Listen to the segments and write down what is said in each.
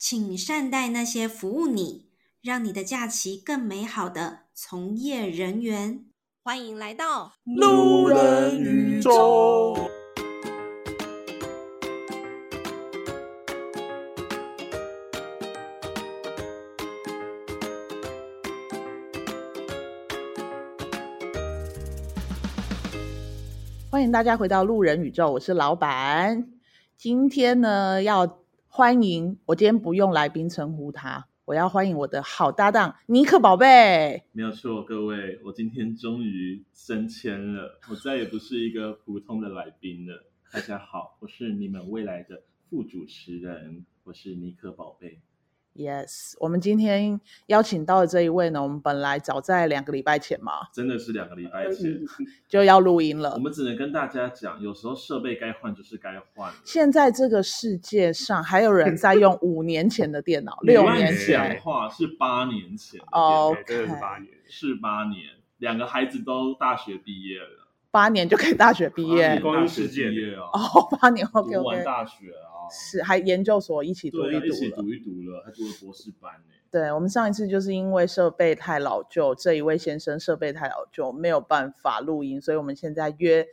请善待那些服务你、让你的假期更美好的从业人员。欢迎来到路人宇宙。欢迎大家回到路人宇宙，我是老板。今天呢，要欢迎我。今天不用来宾称呼他，我要欢迎我的好搭档尼克宝贝。没有错，各位，我今天终于升迁了，我再也不是一个普通的来宾了。大家好，我是你们未来的副主持人，我是尼克宝贝。Yes，我们今天邀请到的这一位呢，我们本来早在两个礼拜前嘛，真的是两个礼拜前 就要录音了。我们只能跟大家讲，有时候设备该换就是该换。现在这个世界上还有人在用五年前的电脑，六年前，的话是八年前哦.真的是八年，是八年，两个孩子都大学毕业了，八年就可以大学毕业，光阴世界哦，哦，八年 OK OK，读完大学啊。是，还研究所一起读一读了，一起读一读了，还读了博士班呢。对，我们上一次就是因为设备太老旧，这一位先生设备太老旧，没有办法录音，所以我们现在约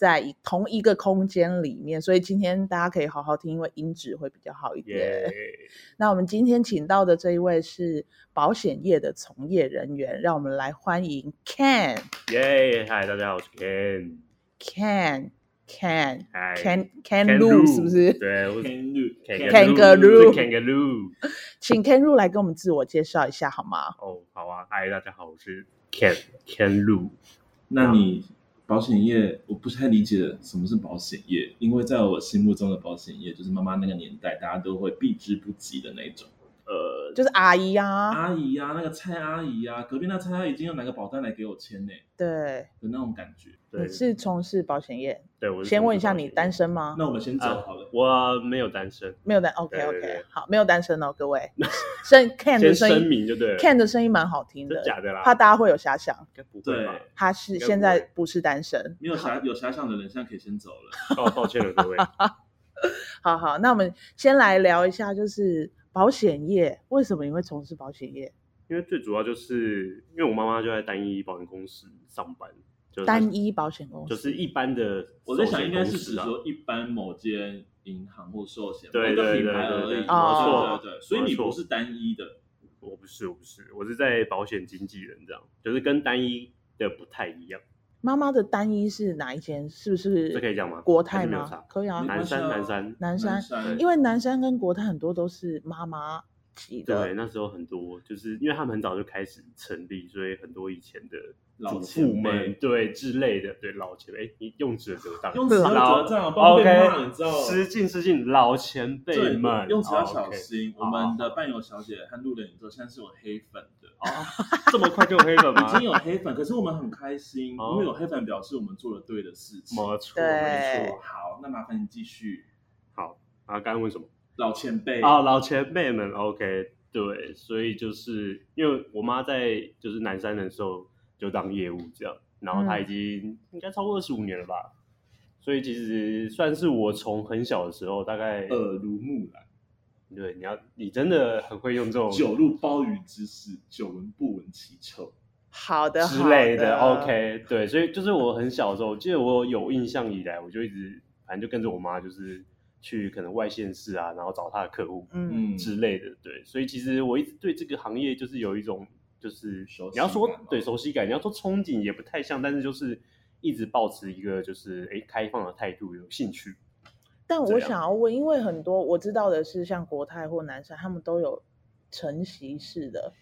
在同一个空间里面，所以今天大家可以好好听，因为音质会比较好一点。那我们今天请到的这一位是保险业的从业人员，让我们来欢迎 Ken。耶，嗨，大家好，我是 Ken。Ken。Can can can Lu 是不是？对，Kangaroo Kangaroo，请 Kangaroo 来跟我们自我介绍一下好吗？哦，好啊，嗨，大家好，我是 Ken Kangaroo。那你保险业，我不太理解什么是保险业，因为在我心目中的保险业，就是妈妈那个年代，大家都会避之不及的那种。呃，就是阿姨呀、啊，阿姨呀、啊，那个蔡阿姨呀、啊，隔壁那蔡阿姨今天有哪个保单来给我签呢？对，的那种感觉。你是从事保险业？对，我先问一下，你单身吗？那我们先走好了。啊、我没有单身，没有单。OK OK，好，没有单身哦，各位。声 Ken 的声音，声明就对了。Ken 的声音蛮好听的，假的啦，怕大家会有遐想。对，他是现在不是单身。没有遐有遐想的人，现在可以先走了。哦，抱歉了，各位。好好，那我们先来聊一下，就是。保险业为什么你会从事保险业？因为最主要就是因为我妈妈就在单一保险公司上班，就是、单一保险公司就是一般的、啊。我在想应该是指说一般某间银行或寿险对对对对对，品牌而已。哦，对对对，所以你不是单一的。我不是，我不是，我是在保险经纪人这样，就是跟单一的不太一样。妈妈的单一是哪一间？是不是？这可以讲吗？国泰吗？可以啊。南山，南山，南山。因为南山跟国泰很多都是妈妈级的。对，那时候很多就是因为他们很早就开始成立，所以很多以前的祖父们对之类的，对老前辈，哎，你用词得当，用词得当，OK，失敬失敬，老前辈们，用词要小心。我们的伴游小姐和路人宇宙现在是有黑粉。的啊，这么快就有黑粉吗？已经有黑粉，可是我们很开心，因为有黑粉表示我们做了对的事情。没错，没错。好，那麻烦你继续。好啊，刚刚问什么？老前辈啊，老前辈们，OK，对，所以就是因为我妈在就是南山的时候就当业务这样，然后他已经应该超过二十五年了吧，所以其实算是我从很小的时候大概耳濡目染。对，你要你真的很会用这种。久入鲍鱼之肆，久闻不闻其臭，好的之类的。OK，对，所以就是我很小的时候，我记得我有印象以来，我就一直反正就跟着我妈，就是去可能外县市啊，然后找她的客户，嗯。之类的。对，所以其实我一直对这个行业就是有一种就是你要说对熟悉感，你要说憧憬也不太像，但是就是一直保持一个就是哎开放的态度，有兴趣。但我想要问，因为很多我知道的是，像国泰或南山，他们都有晨习式的，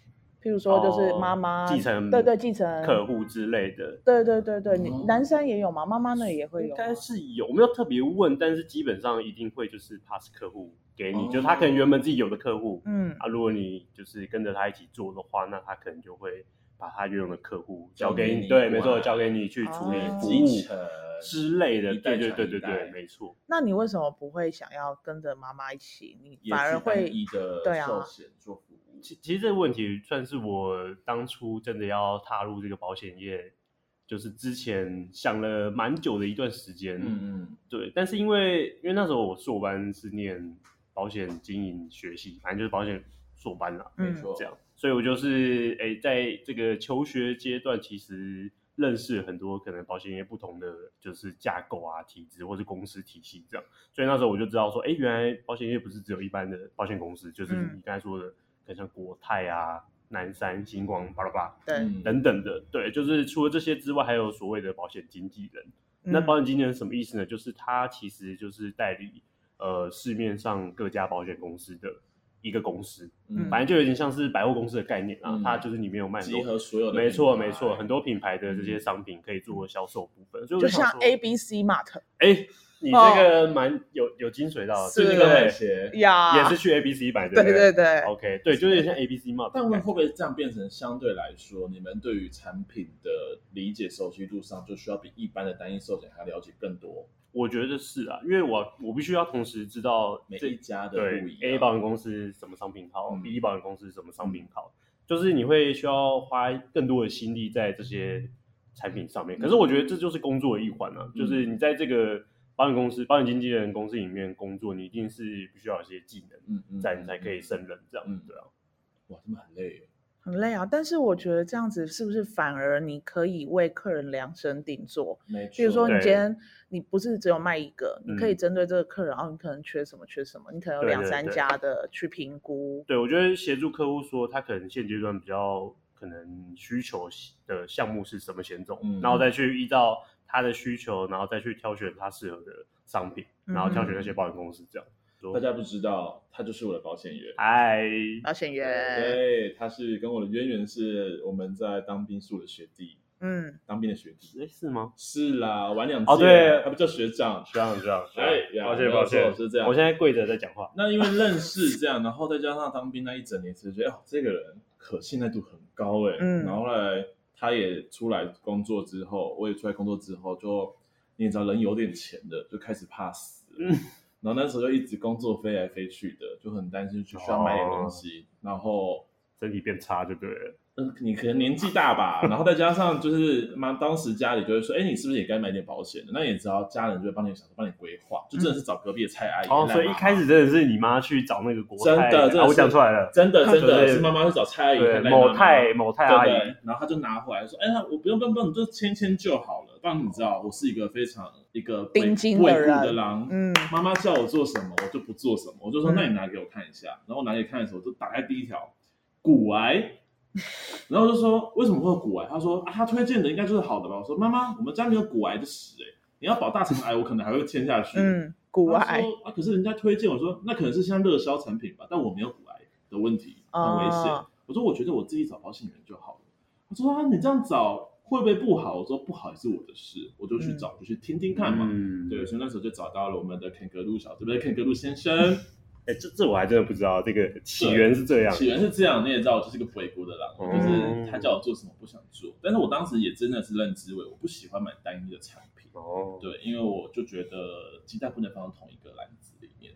譬如说就是妈妈继承，对对，继承客户之类的，对对对对，你南山也有吗？妈妈那也会有，应该是有，没有特别问，但是基本上一定会就是 pass 客户给你，就他可能原本自己有的客户，嗯啊，如果你就是跟着他一起做的话，那他可能就会把他原有的客户交给你，对，没错，交给你去处理服务。之类的，对对对对对，没错。那你为什么不会想要跟着妈妈一起？你反而会对啊？做服务。其其实这个问题算是我当初真的要踏入这个保险业，就是之前想了蛮久的一段时间。嗯嗯，对。但是因为因为那时候我硕班是念保险经营学系，反正就是保险硕班啦，没错，这样。所以我就是哎，在这个求学阶段，其实认识了很多可能保险业不同的就是架构啊、体制或是公司体系这样。所以那时候我就知道说，哎，原来保险业不是只有一般的保险公司，就是你刚才说的，可能像国泰啊、南山、星光、巴拉巴，对，等等的。对，就是除了这些之外，还有所谓的保险经纪人。那保险经纪人什么意思呢？就是他其实就是代理呃市面上各家保险公司的。一个公司，嗯，反正就有点像是百货公司的概念啊，嗯、它就是里面有卖集合所有的，没错没错，很多品牌的这些商品可以做销售部分，就像 A B C Mart，哎，你这个蛮有有精髓到，是。那个买鞋呀，也是去 A B C 买的，对对对，OK，对，就有点像 A B C Mart，但会不会这样变成相对来说，你们对于产品的理解熟悉度上，就需要比一般的单一寿险还了解更多？我觉得是啊，因为我我必须要同时知道每一家的对 A 保险公司什么商品好，嗯，B 保险公司什么商品好，就是你会需要花更多的心力在这些产品上面。可是我觉得这就是工作的一环啊，嗯，就是你在这个保险公司、保险经纪人公司里面工作，你一定是必须要有一些技能，在你才可以胜任这样，嗯，对啊。哇，这么很累。很累啊，但是我觉得这样子是不是反而你可以为客人量身定做？没错。比如说你今天你不是只有卖一个，你可以针对这个客人，然后你可能缺什么缺什么，你可能有两三家的去评估。对，我觉得协助客户说他可能现阶段比较可能需求的项目是什么险种，然后再去依照他的需求，然后再去挑选他适合的商品，然后挑选那些保险公司这样。大家不知道，他就是我的保险员。嗨，保险员。对，他是跟我的渊源是我们在当兵宿的学弟。嗯，当兵的学弟。哎，是吗？是啦，玩两届。哦，对，他不叫学长，学长，学长。哎，抱歉，抱歉，是这样。我现在跪着在讲话。那因为认识这样，然后再加上当兵那一整年，其实觉得哦，这个人可信赖度很高哎。嗯。然后后来他也出来工作之后，我也出来工作之后，就你也知道，人有点钱的就开始怕死。嗯。然后那时候就一直工作飞来飞去的，就很担心，就需要买点东西，哦、然后身体变差就对了。嗯，你可能年纪大吧，然后再加上就是妈，当时家里就会说，哎，你是不是也该买点保险的？那也知道家人就会帮你想，帮你规划，就真的是找隔壁的蔡阿姨。哦，所以一开始真的是你妈去找那个国泰，真的，我想出来了，真的真的是妈妈去找蔡阿姨，某泰某泰阿姨，然后他就拿回来说，哎，我不用不用不用，你就签签就好了。但你知道，我是一个非常一个顶金的狼，嗯，妈妈叫我做什么，我就不做什么，我就说，那你拿给我看一下，然后我拿给你看的时候，就打开第一条，骨癌。然后就说，为什么会有骨癌？他说啊，他推荐的应该就是好的吧。我说妈妈，我们家没有骨癌的屎哎，你要保大肠癌，我可能还会签下去。嗯，骨癌啊，可是人家推荐我说，那可能是像热销产品吧，但我没有骨癌的问题，很危险。哦、我说我觉得我自己找保险员就好了。他说啊，你这样找会不会不好？我说不好也是我的事，我就去找，嗯、就去听听看嘛。嗯、对，所以那时候就找到了我们的肯格路小，对不对？肯格路先生。哎，这这我还真的不知道，这个起源是这样。起源是这样，你也知道，我就是个回国的狼，嗯、就是他叫我做什么不想做。但是我当时也真的是认知为我不喜欢买单一的产品。哦，对，因为我就觉得鸡蛋不能放到同一个篮子里面，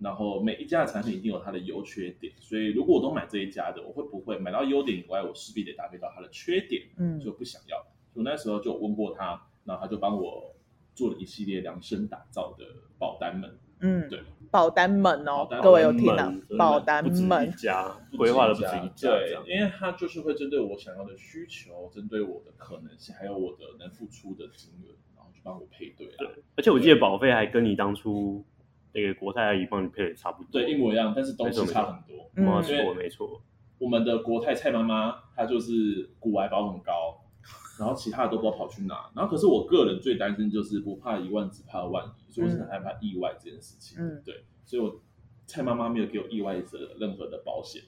然后每一家的产品一定有它的优缺点，所以如果我都买这一家的，我会不会买到优点以外，我势必得搭配到它的缺点？嗯，就不想要。所以那时候就问过他，然后他就帮我做了一系列量身打造的保单们。嗯，对，保单们哦，各位有听到？保单们家规划的不止一家，对，因为他就是会针对我想要的需求，针对我的可能性，还有我的能付出的金额，然后去帮我配对。对，而且我记得保费还跟你当初那个国泰阿姨帮你配的差不多，对，一模一样，但是东西差很多。没错，没错。我们的国泰蔡妈妈她就是骨癌保很高。然后其他的都不知道跑去哪，然后可是我个人最担心就是不怕一万，只怕万一，所以我是很害怕意外这件事情。嗯，对，所以我蔡妈妈没有给我意外的任何的保险，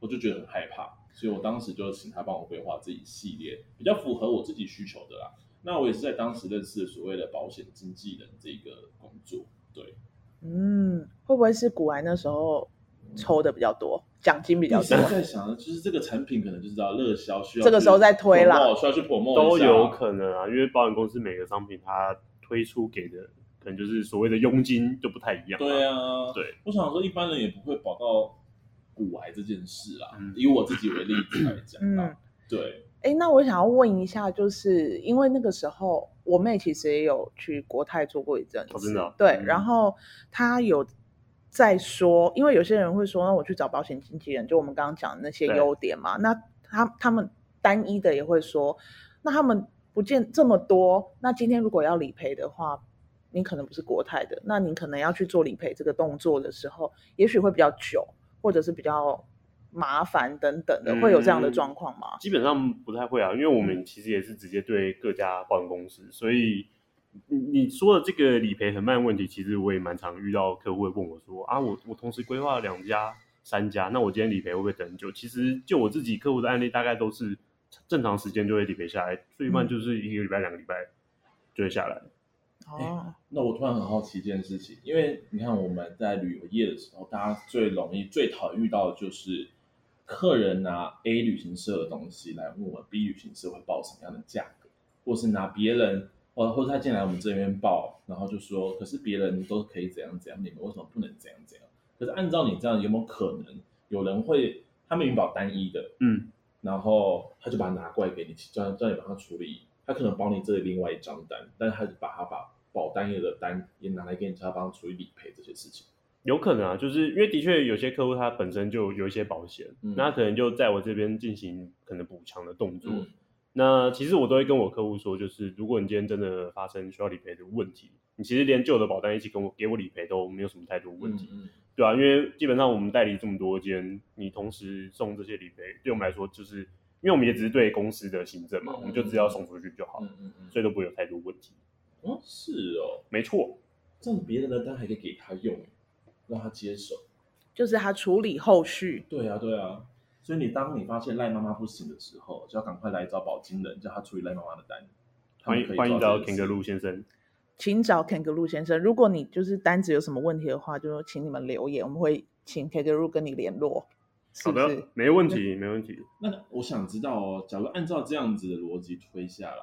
我就觉得很害怕，所以我当时就请她帮我规划这一系列比较符合我自己需求的啦。那我也是在当时认识所谓的保险经纪人这个工作。对，嗯，会不会是古玩那时候抽的比较多？奖金比较多。现在想的就是这个产品可能就是要热销，需要这个时候再推啦，需要去 promote 都有可能啊。因为保险公司每个商品它推出给的可能就是所谓的佣金就不太一样。对啊，对。我想说一般人也不会保到骨癌这件事啊。以我自己为例子来讲，嗯，对。哎，那我想要问一下，就是因为那个时候我妹其实也有去国泰做过一阵子，真的。对，然后她有。再说，因为有些人会说，那我去找保险经纪人，就我们刚刚讲的那些优点嘛。那他他们单一的也会说，那他们不见这么多。那今天如果要理赔的话，你可能不是国泰的，那你可能要去做理赔这个动作的时候，也许会比较久，或者是比较麻烦等等的，会有这样的状况吗？基本上不太会啊，因为我们其实也是直接对各家保险公司，所以你你说的这个理赔很慢的问题，其实我也蛮常遇到客户会问我说啊，我我同时规划了两家、三家，那我今天理赔会不会等很久？其实就我自己客户的案例，大概都是正常时间就会理赔下来，最慢就是一个礼拜、两个礼拜就会下来。哦、欸，那我突然很好奇一件事情，因为你看我们在旅游业的时候，大家最容易、最讨厌遇到的就是客人拿 A 旅行社的东西来问我们 B 旅行社会报什么样的价格，或是拿别人，或或者他进来我们这边报，然后就说，可是别人都可以怎样怎样，你们为什么不能怎样怎样？可是按照你这样，有没有可能有人会他们云保单一的，嗯，然后他就把它拿过来给你，叫叫你帮他处理，他可能帮你这里另外一张单，但是他就把他把。保单业的单也拿来给你，他帮处理理赔这些事情，有可能啊，就是因为的确有些客户他本身就有一些保险，嗯、那他可能就在我这边进行可能补强的动作。嗯、那其实我都会跟我客户说，就是如果你今天真的发生需要理赔的问题，你其实连旧的保单一起跟我给我理赔都没有什么太多问题，嗯嗯、对啊，因为基本上我们代理这么多间，你同时送这些理赔，对我们来说就是因为我们也只是对公司的行政嘛，嗯、我们就只要送出去就好，嗯嗯嗯、所以都不会有太多问题。哦，是哦，没错，这样别人的单还可以给他用，让他接手，就是他处理后续。对啊，对啊，所以你当你发现赖妈妈不行的时候，就要赶快来找保金人，叫他处理赖妈妈的单。欢迎欢迎找 Kangaroo 先生，请找 Kangaroo 先生。如果你就是单子有什么问题的话，就说请你们留言，我们会请 Kangaroo 跟你联络。是不是？好的，没问题，没问题。那我想知道哦，假如按照这样子的逻辑推下来。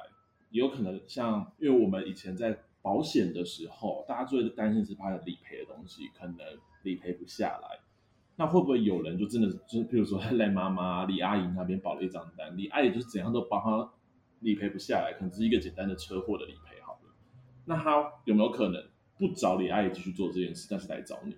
有可能像，因为我们以前在保险的时候，大家最担心是怕理赔的东西可能理赔不下来。那会不会有人就真的就是，譬如说赖妈妈、李阿姨那边保了一张单，李阿姨就是怎样都帮他理赔不下来，可能是一个简单的车祸的理赔好了。那他有没有可能不找李阿姨继续做这件事，但是来找你？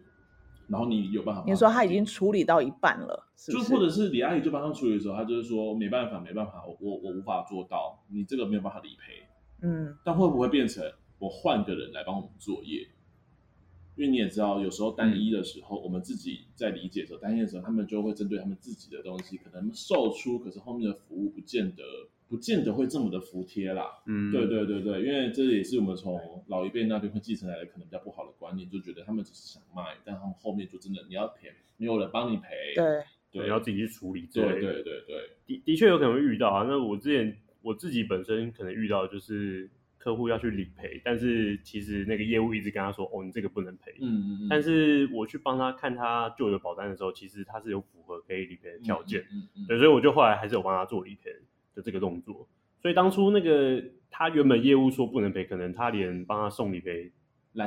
然后你有办法？你说他已经处理到一半了，是是就或者是李阿姨就帮他处理的时候，他就是说没办法，没办法，我我我无法做到，你这个没有办法理赔。嗯，但会不会变成我换个人来帮我们作业？因为你也知道，有时候单一的时候，嗯、我们自己在理解的时候，单一的时候，他们就会针对他们自己的东西，可能售出，可是后面的服务不见得。不见得会这么的服帖啦，嗯，对对对对，因为这也是我们从老一辈那边会继承来的，可能比较不好的观念，就觉得他们只是想卖，但他们后面就真的你要赔，没有人帮你赔，对，对，要自己去处理，对对对对，的的确有可能会遇到啊。那我之前我自己本身可能遇到就是客户要去理赔，但是其实那个业务一直跟他说，哦，你这个不能赔，嗯嗯嗯，但是我去帮他看他旧的保单的时候，其实他是有符合可以理赔的条件，嗯嗯，对，所以我就后来还是有帮他做理赔的这个动作。所以当初那个他原本业务说不能赔，可能他连帮他送理赔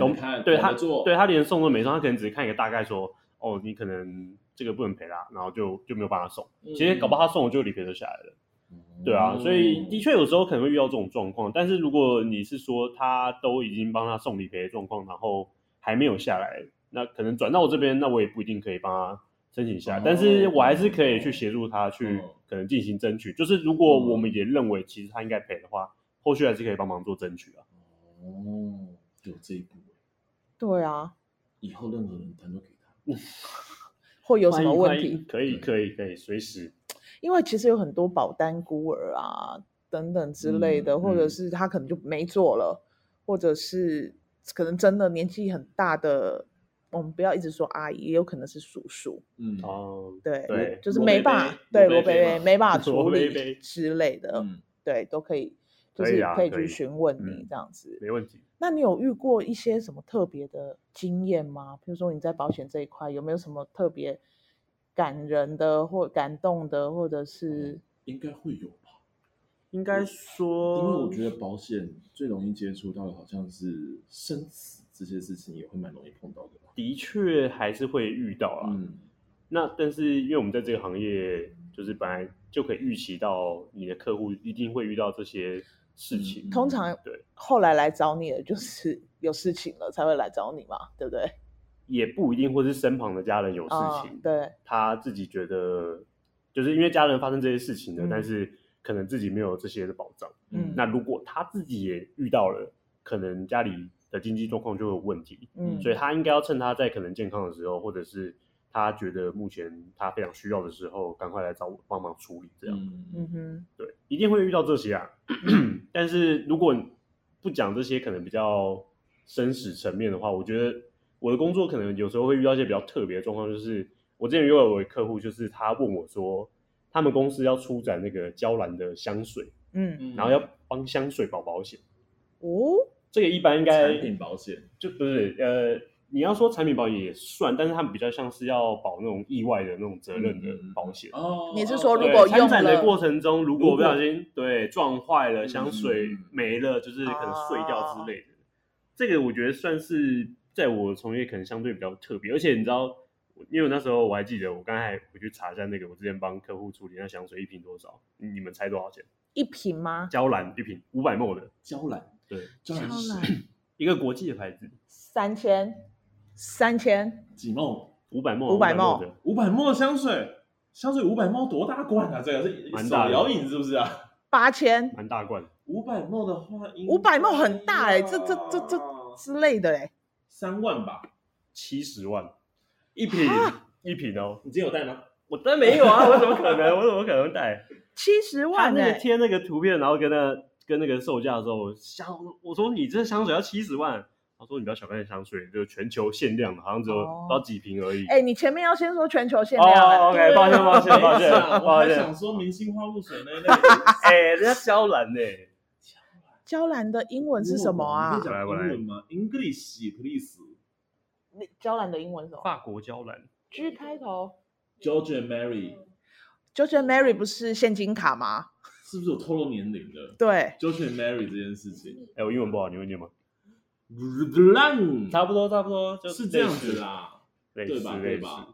都看对他做，对他连送都没送，他可能只是看一个大概说，哦，你可能这个不能赔啦，然后就就没有帮他送。其实搞不好他送了就理赔就下来了，嗯、对啊，所以的确有时候可能会遇到这种状况。但是如果你是说他都已经帮他送理赔的状况，然后还没有下来，那可能转到我这边，那我也不一定可以帮他申请下来，但是我还是可以去协助他去可能进行争取。就是如果我们也认为其实他应该赔的话，后续还是可以帮忙做争取啊。哦，有这一步。对啊，以后任何人他都给他。会有什么问题？可以，可以，可以，随时。因为其实有很多保单孤儿啊等等之类的，或者是他可能就没做了，或者是可能真的年纪很大的。我们不要一直说阿姨，也有可能是叔叔。嗯哦，对对，就是没办法，对罗贝贝没办法 处理之类的，对，都可以，就是可以去询问你这样子，没问题。那你有遇过一些什么特别的经验吗？比如说你在保险这一块有没有什么特别感人的或感动的，或者是应该会有吧？应该说，因为我觉得保险最容易接触到的好像是生死。这些事情也会蛮容易碰到的，的确还是会遇到啊。嗯，那但是因为我们在这个行业，就是本来就可以预期到你的客户一定会遇到这些事情。嗯、通常对，后来来找你的就是有事情了才会来找你嘛，对不对？也不一定，或是身旁的家人有事情，哦、对，他自己觉得就是因为家人发生这些事情的，嗯、但是可能自己没有这些的保障。嗯，那如果他自己也遇到了，可能家里的经济状况就会有问题。嗯，所以他应该要趁他在可能健康的时候，或者是他觉得目前他非常需要的时候，赶快来找我帮忙处理。这样，嗯哼，对，一定会遇到这些啊。但是如果不讲这些，可能比较生死层面的话，我觉得我的工作可能有时候会遇到一些比较特别的状况，就是我之前又有一位客户，就是他问我说，他们公司要出展那个娇兰的香水，嗯，然后要帮香水保保险，哦，这个一般应该产品保险就不是呃。你要说产品保险也算，但是他们比较像是要保那种意外的那种责任的保险。哦，你是说如果用展的过程中，如果不小心对撞坏了，香水没了，就是可能碎掉之类的。这个我觉得算是在我从业可能相对比较特别，而且你知道，因为那时候我还记得，我刚才回去查一下那个，我之前帮客户处理那香水一瓶多少？你们猜多少钱？一瓶吗？娇兰一瓶五百 ml 的娇兰，对，娇兰 一个国际的牌子，三千。三千几梦五百梦五百梦五百梦的香水，香水五百梦多大罐啊？这个是手摇饮是不是啊？八千，蛮大罐。五百梦的话，五百梦很大哎，这这这这之类的哎，三万吧，七十万一瓶一瓶哦。你今天有带吗？我当然没有啊，我怎么可能？我怎么可能带？七十万那个贴那个图片，然后跟那跟那个售价的时候，香我说你这香水要七十万。他说：“你不要小看香水，就是全球限量的，好像只有到几瓶而已。”哎，你前面要先说全球限量。哦，OK，抱歉，抱歉，抱歉，我还想说明星花露水那类。哎，人家娇兰呢？娇兰的英文是什么啊？可以讲英文吗？English please。那娇兰的英文是什么？法国娇兰，G 开头。George and Mary。George and Mary 不是现金卡吗？是不是有透露年龄的？对，George and Mary 这件事情。哎，我英文不好，你会念吗？差不多，差不多，就是这样子啦，对吧？对吧？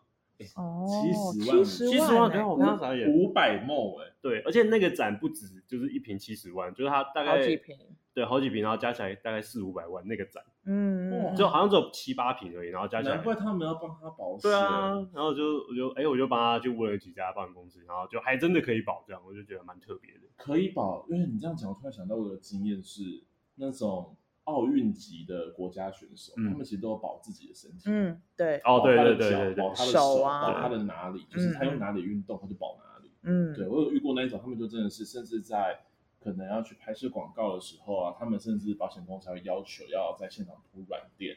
哦，七十万，七十万，刚刚我看到啥也五百 ml 哎，对，而且那个展不止就是一瓶七十万，就是它大概好几瓶，对，好几瓶，然后加起来大概四五百万那个展，嗯，就好像只有七八瓶而已，然后加起来，难怪他们要帮他保险，对啊，然后就我就哎，我就帮他就问了几家保险公司，然后就还真的可以保，这样我就觉得蛮特别的，可以保，因为你这样讲，我突然想到我的经验是那种。奥运级的国家选手，他们其实都有保自己的身体。嗯，对。哦，对对对对，保他的手啊，保他的哪里，就是他用哪里运动，他就保哪里。嗯，对，我有遇过那一种，他们就真的是，甚至在可能要去拍摄广告的时候啊，他们甚至保险公司还会要求要在现场铺软垫。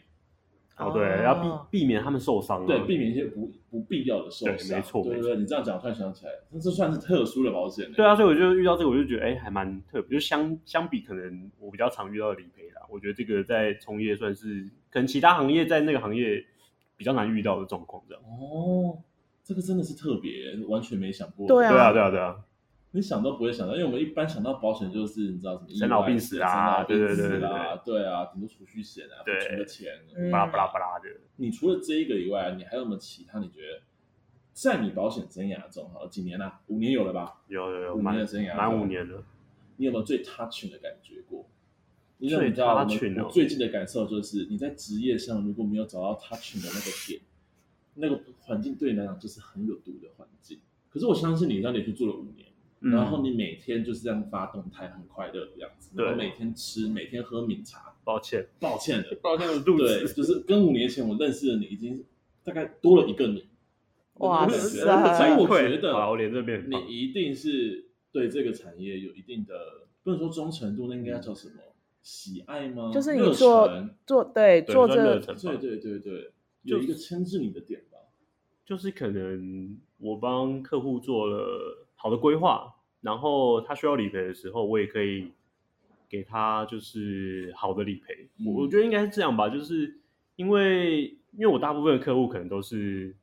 哦，对，要避避免他们受伤。对，避免一些不不必要的受伤。没错，对对，你这样讲，突然想起来，那这算是特殊的保险。对啊，所以我就遇到这个，我就觉得哎，还蛮特别。就相相比，可能我比较常遇到的理赔啦，我觉得这个在从业算是可能其他行业在那个行业比较难遇到的状况这样。哦，这个真的是特别，完全没想过。对啊，对啊，对啊，对啊。你想都不会想到，因为我们一般想到保险就是你知道什么生老病死啊，对对对对对，对啊，很多储蓄险啊，对，存个钱，巴拉巴拉巴拉的。你除了这一个以外，你还有没有其他？你觉得在你保险生涯中，哈，几年了？五年有了吧？有有有，五年的生涯，满五年了。你有没有最 touching 的感觉过？因为你知道，我最近的感受就是，你在职业上如果没有找到 touching 的那个点，那个环境对你来讲就是很有毒的环境。可是我相信你，让你去做了五年。然后你每天就是这样发动态，很快乐的样子。然后每天吃，每天喝茗茶。抱歉，抱歉的，抱歉的肚子。对，就是跟五年前我认识的你，已经大概多了一个你。哇塞！所以我觉得，我连这边你一定是对这个产业有一定的，不能说忠诚度，那应该叫什么？喜爱吗？就是你做做对做这，对对对对，有一个牵制你的点吧。就是可能我帮客户做了。好的规划，然后他需要理赔的时候，我也可以给他就是好的理赔。我、嗯、我觉得应该是这样吧，就是因为因为我大部分的客户可能都是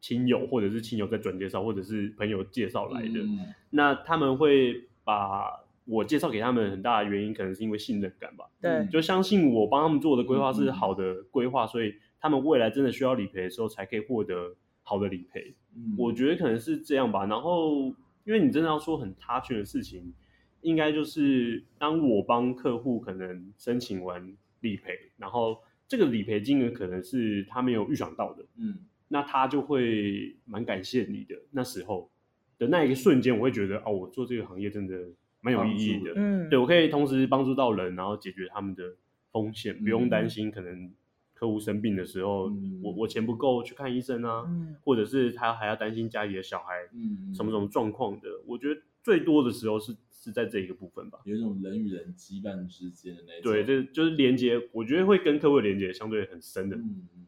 亲友或者是亲友在转介绍，或者是朋友介绍来的。嗯、那他们会把我介绍给他们很大的原因，可能是因为信任感吧。对，就相信我帮他们做的规划是好的规划，嗯、所以他们未来真的需要理赔的时候，才可以获得好的理赔。嗯、我觉得可能是这样吧，然后。因为你真的要说很 touch 的事情，应该就是当我帮客户可能申请完理赔，然后这个理赔金额可能是他没有预想到的，嗯，那他就会蛮感谢你的。那时候的那一个瞬间，我会觉得哦，我做这个行业真的蛮有意义的，嗯，对我可以同时帮助到人，然后解决他们的风险，嗯、不用担心可能客户生病的时候，嗯、我我钱不够去看医生啊，嗯、或者是他还要担心家里的小孩，嗯，什么什么状况的，我觉得最多的时候是。是在这一个部分吧，有一种人与人羁绊之间的那种，对，这就是连接，我觉得会跟客户连接相对很深的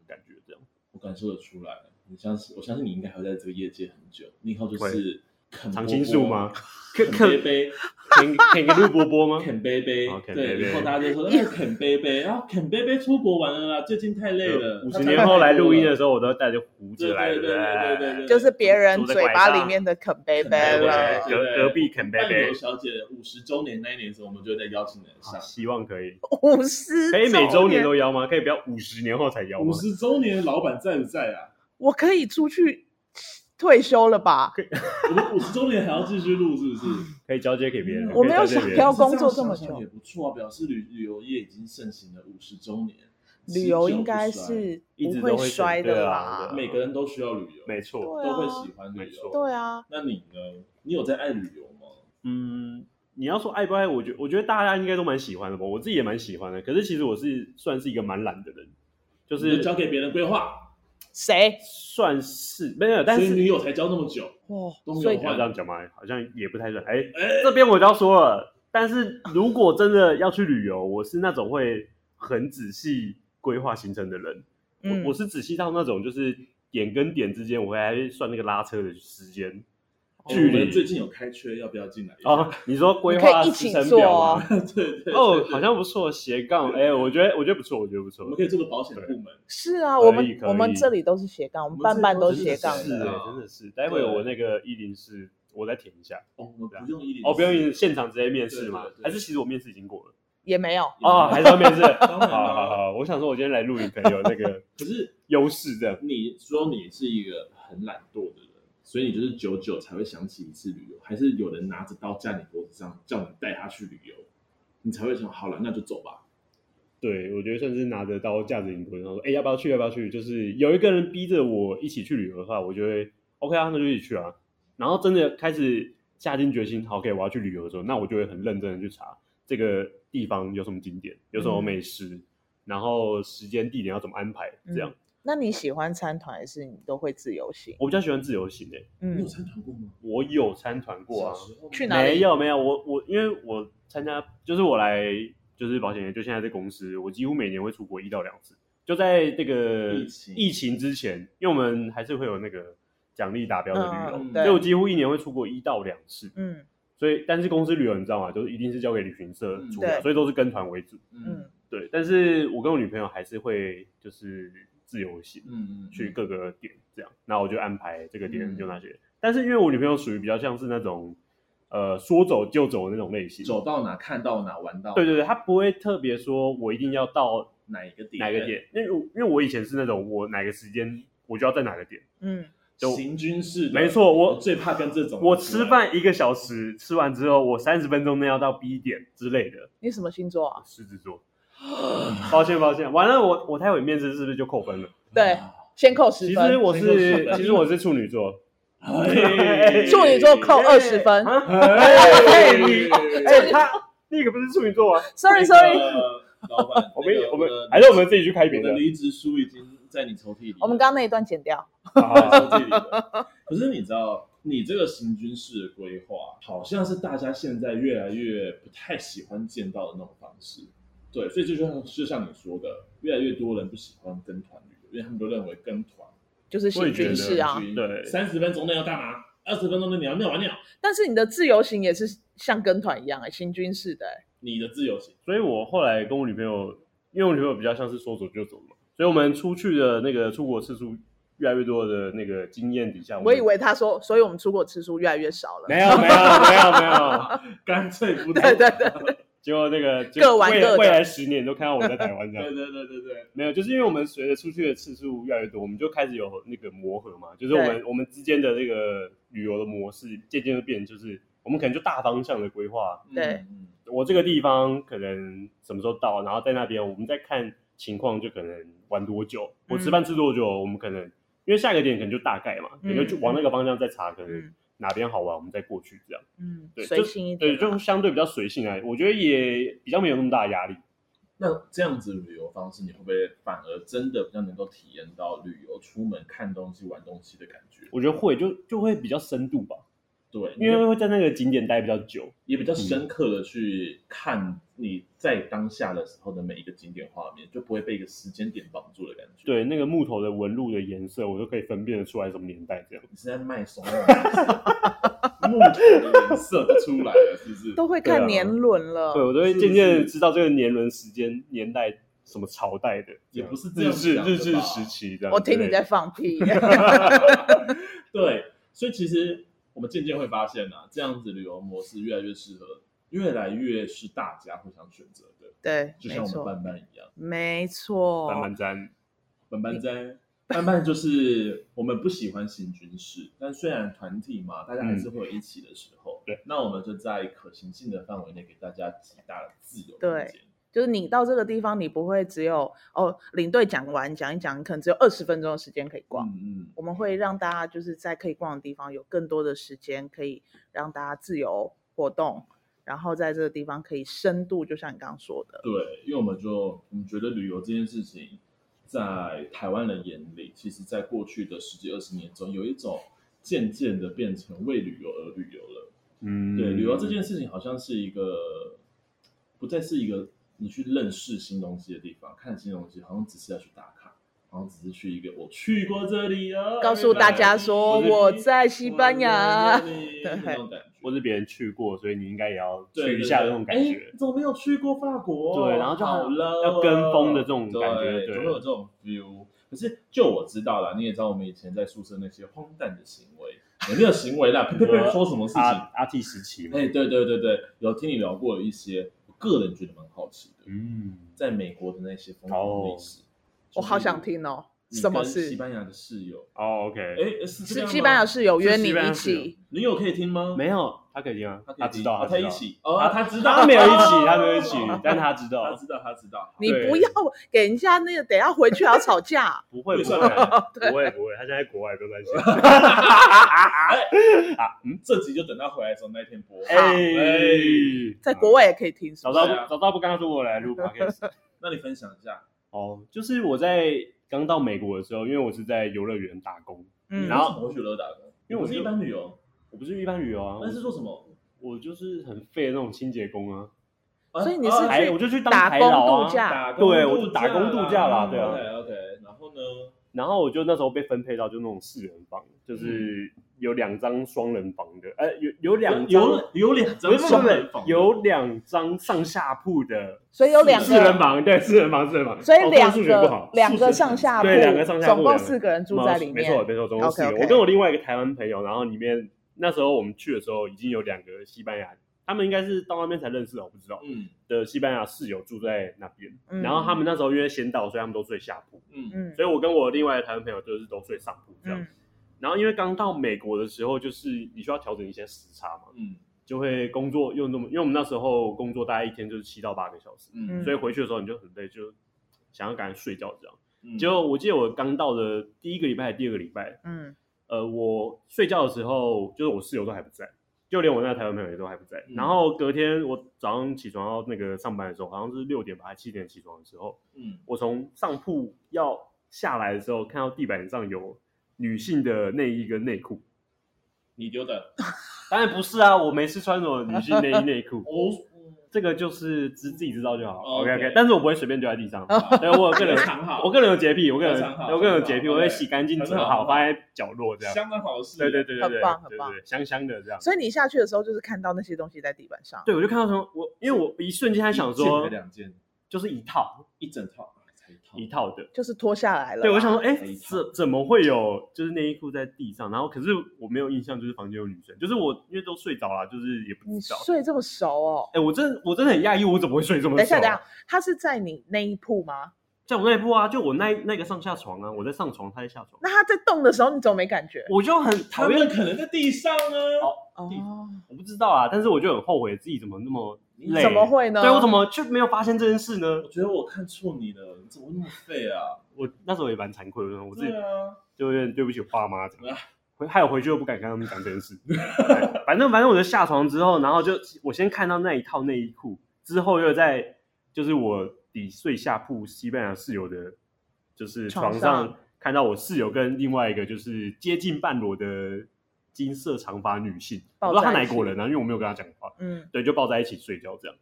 感觉，这样、嗯，我感受得出来。你相信，我相信你应该还会在这个业界很久，你以后就是。常青树吗？肯贝贝，肯肯个陆伯伯吗？肯贝贝，哦、对，以后大家就说，哎，肯贝贝，然后肯贝贝出国玩了啦，最近太累了。五十年后来录音的时候，我都带着胡子来，对对对对对，就是别人嘴巴里面的肯贝贝了。隔隔壁肯贝贝。小姐五十周年那一年的时候，我们就在邀请人上，希望可以。五十，可以每周年都邀吗？可以不要五十年后才邀吗？五十周年老板在不在啊？我可以出去。退休了吧？我们五十周年还要继续录，是不是？可以交接给别人。我没有想要工作这么久，也不错啊，表示旅旅游业已经盛行了五十周年。旅游应该是不会衰的啦。每个人都需要旅游，没错，都会喜欢旅游。对啊，那你呢？你有在爱旅游吗？嗯，你要说爱不爱，我觉我觉得大家应该都蛮喜欢的吧。我自己也蛮喜欢的。可是其实我是算是一个蛮懒的人，就是交给别人规划。谁算是没有？但是女友才交那么久哦，所以要这样讲嘛，好像也不太算。哎、欸，欸、这边我就要说了，但是如果真的要去旅游，我是那种会很仔细规划行程的人。嗯、我我是仔细到那种，就是点跟点之间，我还算那个拉车的时间。距离最近有开缺，要不要进来？哦，你说规划时程表啊？对 对。哦，好像不错，斜杠。哎，我觉得我觉得不错，我觉得不错。我们可以做个保险部门。是啊，我们我们这里都是斜杠，我们半半都是斜杠。是啊，真的是。待会我那个一零四，我再填一下。哦，我不用一零。哦，不用现场直接面试吗？还是其实我面试已经过了？也没有。哦，还是要面试。好好好，我想说，我今天来录影可能有那个，可是优势这样。你说你是一个很懒惰的人。所以你就是久久才会想起一次旅游，还是有人拿着刀架你脖子上，叫你带他去旅游，你才会想好了，那就走吧。对，我觉得算是拿着刀架着你脖子上说，哎，要不要去？要不要去？就是有一个人逼着我一起去旅游的话，我就会 OK 啊，那就一起去啊。然后真的开始下定决心，好，OK，我要去旅游的时候，那我就会很认真的去查这个地方有什么景点，有什么美食，嗯、然后时间地点要怎么安排，这样。嗯那你喜欢参团还是你都会自由行？我比较喜欢自由行诶、欸。嗯，你有参团过吗？我有参团过啊。去哪里？没有没有，我我因为我参加就是我来就是保险业，就现在这公司，我几乎每年会出国一到两次。就在这个疫情之前，因为我们还是会有那个奖励达标的旅游，嗯、所以我几乎一年会出国一到两次。嗯，所以但是公司旅游你知道吗？就是一定是交给旅行社出所以都是跟团为主。嗯，对。但是我跟我女朋友还是会就是。自由行，嗯嗯，去各个点这样，那我就安排这个点就那些。但是因为我女朋友属于比较像是那种，呃，说走就走的那种类型，走到哪看到哪玩到。对对对，她不会特别说我一定要到哪一个点，哪个点。因为因为我以前是那种我哪个时间我就要在哪个点，嗯，就行军式。没错，我最怕跟这种。我吃饭一个小时，吃完之后我三十分钟内要到 B 点之类的。你什么星座啊？狮子座。抱歉抱歉，完了我我待会面试是不是就扣分了？对，先扣十分。其实我是其实我是处女座，处女座扣二十分。哎，他那个不是处女座啊？Sorry Sorry，老板，我们我们还是我们自己去开别的。离职书已经在你抽屉里。我们刚刚那一段剪掉。抽屉里。可是你知道，你这个行军式的规划，好像是大家现在越来越不太喜欢见到的那种方式。对，所以就像就像你说的，越来越多人不喜欢跟团旅游，因为他们都认为跟团就是行军式啊。对，三十分钟内要干嘛？二十分钟内你要尿完尿。但是你的自由行也是像跟团一样哎、欸，行军式的哎、欸。你的自由行，所以我后来跟我女朋友，因为我女朋友比较像是说走就走嘛，所以我们出去的那个出国次数越来越多的那个经验底下，我，我以为他说，所以我们出国次数越来越少了。没有没有没有没有，干脆不对对对。结果那个各玩各的，未来十年都看到我在台湾这样。对对对对对，没有，就是因为我们随着出去的次数越来越多，我们就开始有那个磨合嘛，就是我们我们之间的那个旅游的模式渐渐的变，就是我们可能就大方向的规划。对，我这个地方可能什么时候到，然后在那边我们再看情况就可能玩多久，我吃饭吃多久，我们可能因为下一个点可能就大概嘛，可能就往那个方向再查，可能哪边好玩，我们再过去这样。嗯，对，随性一点，对，就相对比较随性来，我觉得也比较没有那么大的压力。那这样子旅游方式，你会不会反而真的比较能够体验到旅游出门看东西、玩东西的感觉？我觉得会，就就会比较深度吧。对，因为会在那个景点待比较久，也比较深刻的去看你在当下的时候的每一个景点画面，就不会被一个时间点绑住的感觉。对，那个木头的纹路的颜色，我都可以分辨得出来什么年代这样。你是在卖手 木头的颜色都出来了，是不是？都会看年轮了。对，我都会渐渐知道这个年轮时间年代什么朝代的，也不是日治日治时期这样。我听你在放屁。对，所以其实。我们渐渐会发现啊，这样子旅游模式越来越适合，越来越是大家互相选择的。对，就像我们班班一样。没错。班班詹，班班詹，班班就是我们不喜欢行军式，但虽然团体嘛，大家还是会有一起的时候。对，那我们就在可行性的范围内给大家极大的自由空间。就是你到这个地方，你不会只有哦，领队讲完讲一讲，你可能只有二十分钟的时间可以逛。嗯嗯，我们会让大家就是在可以逛的地方有更多的时间，可以让大家自由活动，然后在这个地方可以深度，就像你刚刚说的。对，因为我们就我们觉得旅游这件事情，在台湾人眼里，其实在过去的十几二十年中，有一种渐渐的变成为旅游而旅游了。嗯，对，旅游这件事情好像是一个，不再是一个。你去认识新东西的地方，看新东西，好像只是要去打卡，好像只是去一个我去过这里啊，告诉大家说我在西班牙，对，那种感觉，或是别人去过，所以你应该也要去一下那种感觉。怎么没有去过法国？对，然后就好了，要跟风的这种感觉，对，就会有这种 feel。可是就我知道了，你也知道我们以前在宿舍那些荒诞的行为，有没有行为啦？呸呸呸，说什么事情？阿 T 时期嘛，哎，对对对对，有听你聊过一些。个人觉得蛮好奇的，嗯，在美国的那些风土历史，我好想听哦。什么是西班牙的室友？哦，OK，哎，是西班牙室友约你一起，女友。可以听吗？没有，他可以听吗，他知道，他一起，哦，他知道，他没有一起，他没有一起，但他知道，他知道，他知道。你不要给人家那个，等下回去还要吵架。不会，不会，不会，不会，他现在国外不用担心。啊，嗯，这集就等他回来的时候那一天播。哎，在国外也可以听。早知道，早知道不刚刚说我来录 podcast。那你分享一下。哦，就是我在。刚到美国的时候，因为我是在游乐园打工，嗯，然后我去游乐打工，因为我是一般旅游，我不是一般旅游啊，那是做什么？我就是很废的那种清洁工啊，所以你是去，我就去当打工度假，对，我就打工度假啦，对啊，OK OK，然后呢？然后我就那时候被分配到就那种四人房，就是有两张双人房的，呃，有有两有有两张双人房，有两张上下铺的，所以有两个四人房，对，四人房，四人房，所以两个两个上下铺，对，两个上下铺，总共四个人住在里面，没错没错，总共四个。我跟我另外一个台湾朋友，然后里面那时候我们去的时候已经有两个西班牙。他们应该是到那边才认识的，我不知道。嗯，的西班牙室友住在那边，嗯、然后他们那时候因为先到，所以他们都睡下铺。嗯嗯，所以我跟我另外的台湾朋友就是都睡上铺这样。嗯、然后因为刚到美国的时候，就是你需要调整一些时差嘛，嗯，就会工作又那么，因为我们那时候工作大概一天就是七到八个小时，嗯，所以回去的时候你就很累，就想要赶紧睡觉这样。嗯，结果我记得我刚到的第一个礼拜还是第二个礼拜，嗯，呃，我睡觉的时候，就是我室友都还不在。就连我那个台湾朋友也都还不在，嗯、然后隔天我早上起床要那个上班的时候，好像是六点吧，还七点起床的时候，嗯，我从上铺要下来的时候，看到地板上有女性的内衣跟内裤，你丢的？当然不是啊，我没事穿什么女性内衣内裤。哦这个就是知自己知道就好，OK。OK，但是我不会随便丢在地上，对，我个人，我个人有洁癖，我个人，我个人有洁癖，我会洗干净折好放在角落这样，相当好事，对对对对对，很棒很棒，香香的这样。所以你下去的时候就是看到那些东西在地板上，对，我就看到什么，我因为我一瞬间还想说，两件就是一套一整套。一套的，就是脱下来了。对，我想说，哎，怎怎么会有就是内衣裤在地上？然后可是我没有印象，就是房间有女生。就是我因为都睡着了，就是也不知道。睡这么熟哦？哎，我真我真的很讶异，我怎么会睡这么熟？等一下，等一下，他是在你内衣铺吗？在我内部啊，就我那那个上下床啊，我在上床，他在下床。那他在动的时候，你怎么没感觉？我就很讨厌，可能在地上呢。哦哦，我不知道啊，但是我就很后悔自己怎么那么累。怎么会呢？对，我怎么就没有发现这件事呢？我觉得我看错你了，你怎么那么废啊？我那时候也蛮惭愧的，我自己就有点对不起我爸妈，怎么样？回害我回去又不敢跟他们讲这件事。反正反正我就下床之后，然后就我先看到那一套内衣裤，之后又在就是我底睡下铺西班牙室友的，就是床上看到我室友跟另外一个就是接近半裸的金色长发女性，我不知道她哪国人啊，因为我没有跟她讲话。嗯，对，就抱在一起睡觉这样。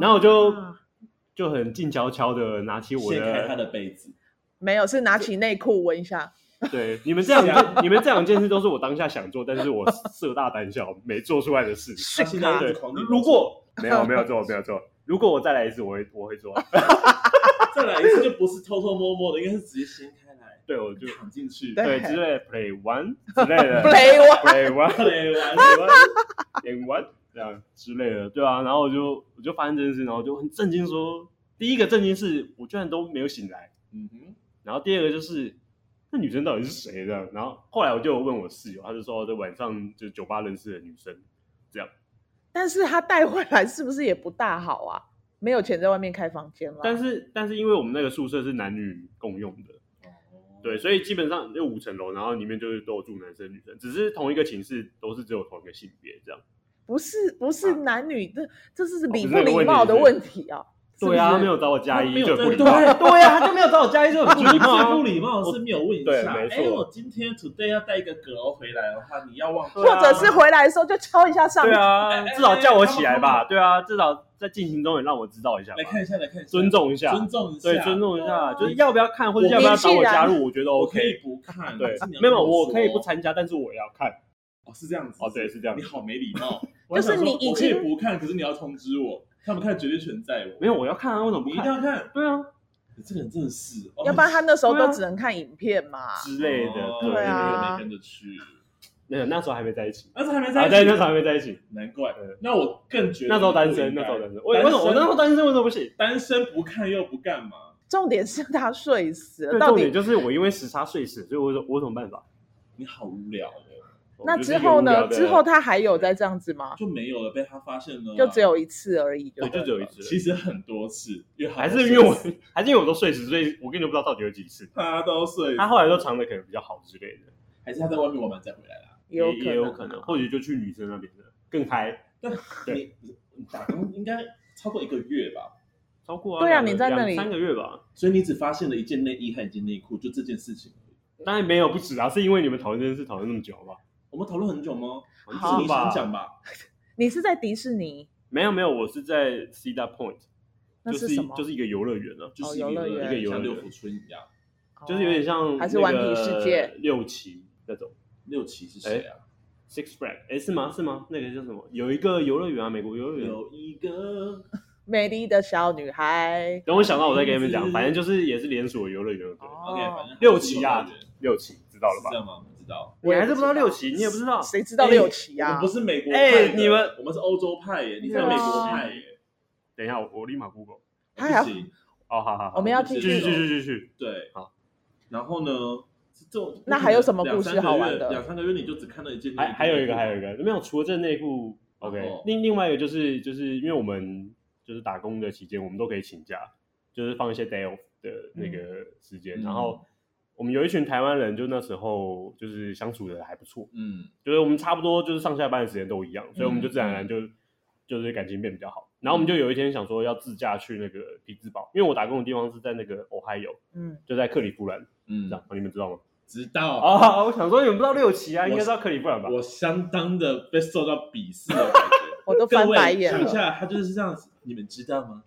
然后我就就很静悄悄的拿起我的掀开她的被子，没有，是拿起内裤闻一下。对，你们这两件，你们这两件事都是我当下想做，但是我色大胆小没做出来的事情。对，如果没有没有做，没有做，如果我再来一次，我会我会做。再来一次就不是偷偷摸摸的，应该是直接掀开来。对，我就躺进去，对之类的 play one 之类的 play one play one play one play one 这样之类的，对啊，然后我就我就发现这件事，然后就很震惊，说第一个震惊是我居然都没有醒来，嗯哼，然后第二个就是。那女生到底是谁这样？然后后来我就问我室友，他就说在晚上就酒吧认识的女生，这样。但是他带回来是不是也不大好啊？没有钱在外面开房间了。但是但是因为我们那个宿舍是男女共用的，哦、对，所以基本上有五层楼，然后里面就是都有住男生女生，只是同一个寝室都是只有同一个性别这样。不是不是男女，这、啊、这是礼不礼貌的问题啊。对啊，他没有找我加一就不礼貌。对呀，他就没有找我加一就不礼貌。不礼貌是没有问一下。哎，我今天 today 要带一个 girl 回来的话，你要忘记。或者是回来的时候就敲一下上。对啊，至少叫我起来吧。对啊，至少在进行中也让我知道一下。来看一下，来看一下。尊重一下，尊重一下。对，尊重一下，就是要不要看，或者要不要找我加入，我觉得 OK。可以不看。对，没有，我可以不参加，但是我要看。哦，是这样子。哦，对，是这样。你好，没礼貌。就是你已经不看，可是你要通知我。他们看绝对存在，没有，我要看啊！为什么不一定要看？对啊，这个人真的是，要不然他那时候都只能看影片嘛之类的，对啊，没跟着去。没有，那时候还没在一起，那时候还没在一起，对，那时候还没在一起，难怪。那我更觉得那时候单身，那时候单身，为什么我那时候单身为什么不行？单身不看又不干嘛？重点是他睡死了，重点就是我因为时差睡死，所以我我有什么办法？你好无聊。那之后呢？之后他还有再这样子吗？就没有了，被他发现了。就只有一次而已，对，就只有一次。其实很多次，还是因为我，还是因为我都睡死，所以我根本就不知道到底有几次。他都睡，他后来都藏的可能比较好之类的，还是他在外面玩完再回来啦？也有也有可能，或许就去女生那边的更嗨。对，打工应该超过一个月吧？超过啊？对啊，你在那里三个月吧？所以你只发现了一件内衣和一件内裤，就这件事情。当然没有不止啊，是因为你们讨论这件事讨论那么久吧？我们讨论很久吗？好你想讲吧。你是在迪士尼？没有没有，我是在 Cedar Point，那是什么？就是一个游乐园了，就是游乐园，一个游乐园，像六福村一样，就是有点像还是顽皮世界六旗那种。六旗是谁啊？Six Flags，哎，是吗？是吗？那个叫什么？有一个游乐园啊，美国游乐园。有一个美丽的小女孩。等我想到，我再给你们讲。反正就是也是连锁游乐园。对，OK，反正六旗啊，六旗，知道了吧？知道吗？知道。你还是不知道六旗，你也不知道，谁知道六旗啊？我们不是美国派，你们我们是欧洲派耶，你是美国派耶。等一下，我我立马 Google。还行。哦，好好好，我们要继续继续继续继续。对，好。然后呢？这那还有什么故事好玩的？两三个月你就只看到一件。还还有一个，还有一个没有，除了这内裤，OK。另另外一个就是就是因为我们就是打工的期间，我们都可以请假，就是放一些 day off 的那个时间，然后。我们有一群台湾人，就那时候就是相处的还不错，嗯，就是我们差不多就是上下班的时间都一样，所以我们就自然而然就就是感情变比较好。然后我们就有一天想说要自驾去那个匹兹堡，因为我打工的地方是在那个 Ohio，嗯，就在克里夫兰，嗯，这样，你们知道吗？知道啊，我想说你们不知道六旗啊，应该知道克里夫兰吧？我相当的被受到鄙视的感觉，我都翻白眼了。想一下，他就是这样子，你们知道吗？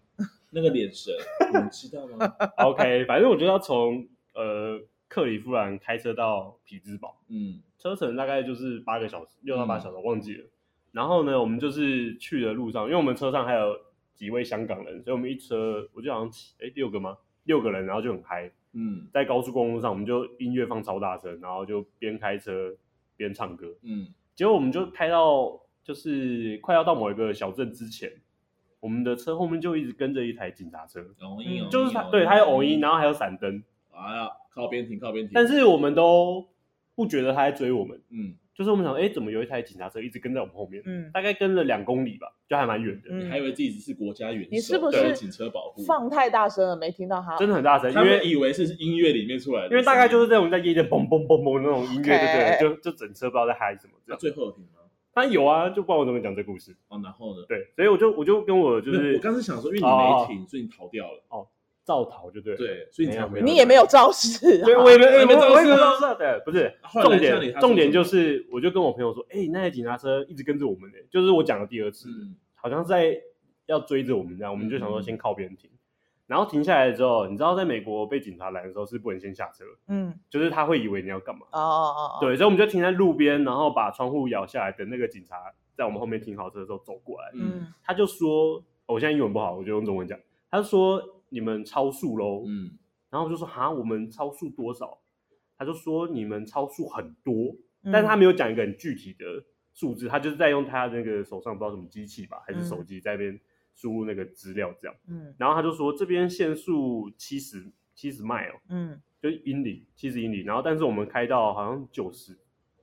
那个眼神，你们知道吗？OK，反正我觉得要从呃。克里夫兰开车到匹兹堡，嗯，车程大概就是八个小时，六到八小时，忘记了。嗯、然后呢，我们就是去的路上，因为我们车上还有几位香港人，所以我们一车我就好像七哎六个吗？六个人，然后就很嗨，嗯，在高速公路上，我们就音乐放超大声，然后就边开车边唱歌，嗯，结果我们就开到就是快要到某一个小镇之前，我们的车后面就一直跟着一台警察车，偶因，就是他，对，他有偶音，然后还有闪灯，啊呀，靠边停，靠边停。但是我们都不觉得他在追我们，嗯，就是我们想，哎，怎么有一台警察车一直跟在我们后面？嗯，大概跟了两公里吧，就还蛮远的。你还以为自己是国家元首，你是不是警车保护？放太大声了，没听到他，真的很大声，因为以为是音乐里面出来的，因为大概就是这种在夜店嘣嘣嘣嘣那种音乐，对对，就就整车不知道在嗨什么。那最后有停吗？他有啊，就不知道我怎么讲这故事哦。然后呢？对，所以我就我就跟我就是，我刚是想说，因为你没停，所以你逃掉了。哦，肇逃就对。对，所以你没有你也没有肇事。对，我也没有没有肇事。对，不是。重点，重点就是，我就跟我朋友说，哎，那台警察车一直跟着我们呢，就是我讲的第二次，好像在要追着我们这样，我们就想说先靠边停。然后停下来之后，你知道在美国被警察拦的时候是不能先下车，嗯，就是他会以为你要干嘛，哦哦哦，对，所以我们就停在路边，然后把窗户摇下来，等那个警察在我们后面停好车的时候走过来，嗯，他就说，我现在英文不好，我就用中文讲，他就说你们超速喽，嗯，然后我就说哈，我们超速多少？他就说你们超速很多，但是他没有讲一个很具体的数字，他就是在用他那个手上不知道什么机器吧，还是手机在那边。输入那个资料这样，嗯，然后他就说这边限速七十七十迈哦，嗯，就英里七十英里，然后但是我们开到好像九十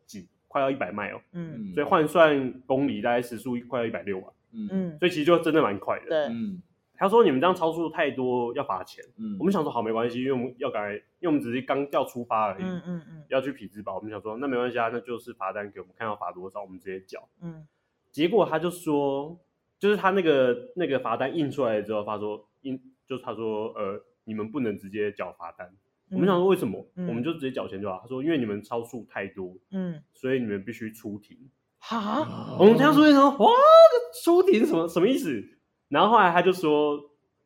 几，快要一百迈哦，嗯，所以换算公里大概时速快要一百六吧，嗯。嗯，所以其实就真的蛮快的，对，嗯，他说你们这样超速太多要罚钱，嗯，我们想说好没关系，因为我们要赶来，因为我们只是刚要出发而已，嗯嗯嗯，要去匹兹堡，我们想说那没关系啊，那就是罚单给我们看要罚多少，我们直接缴，嗯，结果他就说。就是他那个那个罚单印出来之后，他说印就是他说呃，你们不能直接缴罚单。嗯、我们想说为什么？嗯、我们就直接缴钱就好。他说因为你们超速太多，嗯，所以你们必须出庭。哈，哦、我们听到说一声哇，出庭什么什么意思？然后后来他就说，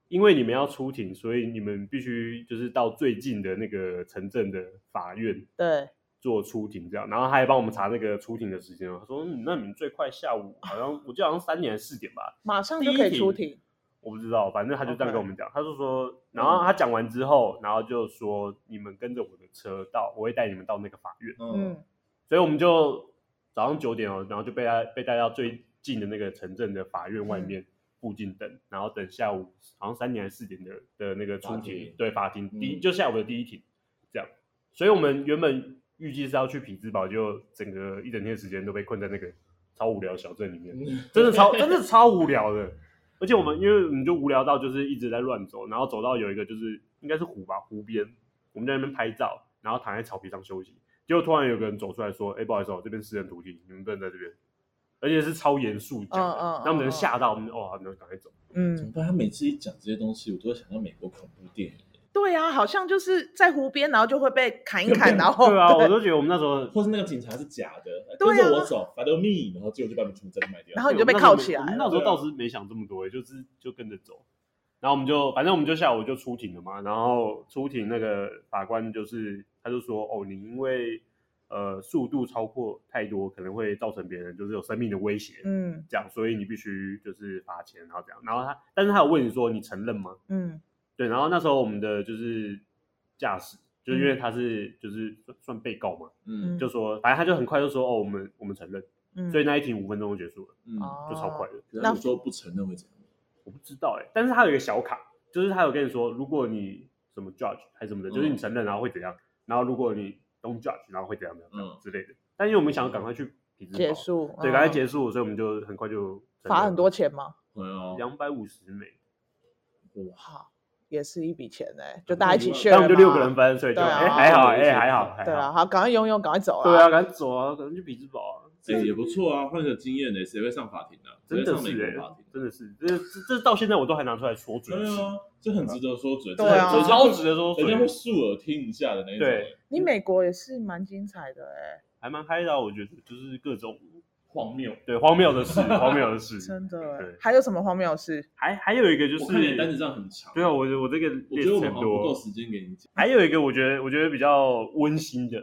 因为你们要出庭，所以你们必须就是到最近的那个城镇的法院。对。做出庭这样，然后他还帮我们查那个出庭的时间。他说：“嗯，那你们最快下午好像，我记得好像三点还是四点吧，马上就可以出庭。”我不知道，反正他就这样跟我们讲。Okay. 他就说，然后他讲完之后，然后就说：“你们跟着我的车到，我会带你们到那个法院。”嗯，所以我们就早上九点哦，然后就被他被带到最近的那个城镇的法院外面附近等，嗯、然后等下午好像三点还是四点的的那个出庭，对法庭第一、嗯、就下午的第一庭这样。所以我们原本。预计是要去匹兹堡，就整个一整天的时间都被困在那个超无聊的小镇里面，真的超真的超无聊的。而且我们因为我们就无聊到就是一直在乱走，然后走到有一个就是应该是湖吧，湖边，我们在那边拍照，然后躺在草皮上休息。结果突然有个人走出来说：“哎、欸，不好意思，哦，这边私人土地，你们不能在这边。”而且是超严肃讲的，让我们人吓到，我们哦，那赶快走。嗯，怎么办？他每次一讲这些东西，我都会想到美国恐怖电影。对啊，好像就是在湖边，然后就会被砍一砍，然后对啊，我都觉得我们那时候，或是那个警察是假的，跟着我走，follow me，然后结果就把你全部真的卖掉，然后你就被铐起来。那时候倒是没想这么多，就是就跟着走，然后我们就反正我们就下午就出庭了嘛，然后出庭那个法官就是他就说，哦，你因为呃速度超过太多，可能会造成别人就是有生命的威胁，嗯，这样，所以你必须就是罚钱，然后这样，然后他，但是他有问你说你承认吗？嗯。对，然后那时候我们的就是驾驶，就是因为他是就是算算被告嘛，嗯，就说反正他就很快就说哦，我们我们承认，嗯，所以那一庭五分钟就结束了，嗯，就超快的。那你说不承认会怎样？我不知道哎，但是他有一个小卡，就是他有跟你说，如果你什么 judge 还是什么的，就是你承认然后会怎样，然后如果你 don't judge 然后会怎样怎样嗯之类的。但因为我们想要赶快去结束，对，赶快结束，所以我们就很快就罚很多钱吗？没有，两百五十美，哇。也是一笔钱哎，就大家一起 share，那我们就六个人分，所以就哎还好哎还好，对啊，好，赶快游泳，赶快走啊！对啊，赶快走啊，赶快去匹兹堡啊！哎也不错啊，换个经验呢，谁会上法庭呢？真的是哎，真的是，这这这到现在我都还拿出来说嘴。对啊，这很值得说嘴，对啊，超值得说嘴，人家会竖耳听一下的那种。对，你美国也是蛮精彩的哎，还蛮嗨的，我觉得就是各种。荒谬，对荒谬的事，荒谬的事，真的。对，还有什么荒谬的事？还还有一个就是，我看你单子上很长。对啊，我我这个我觉得我们不够时间给你讲。还有一个，我觉得我觉得比较温馨的，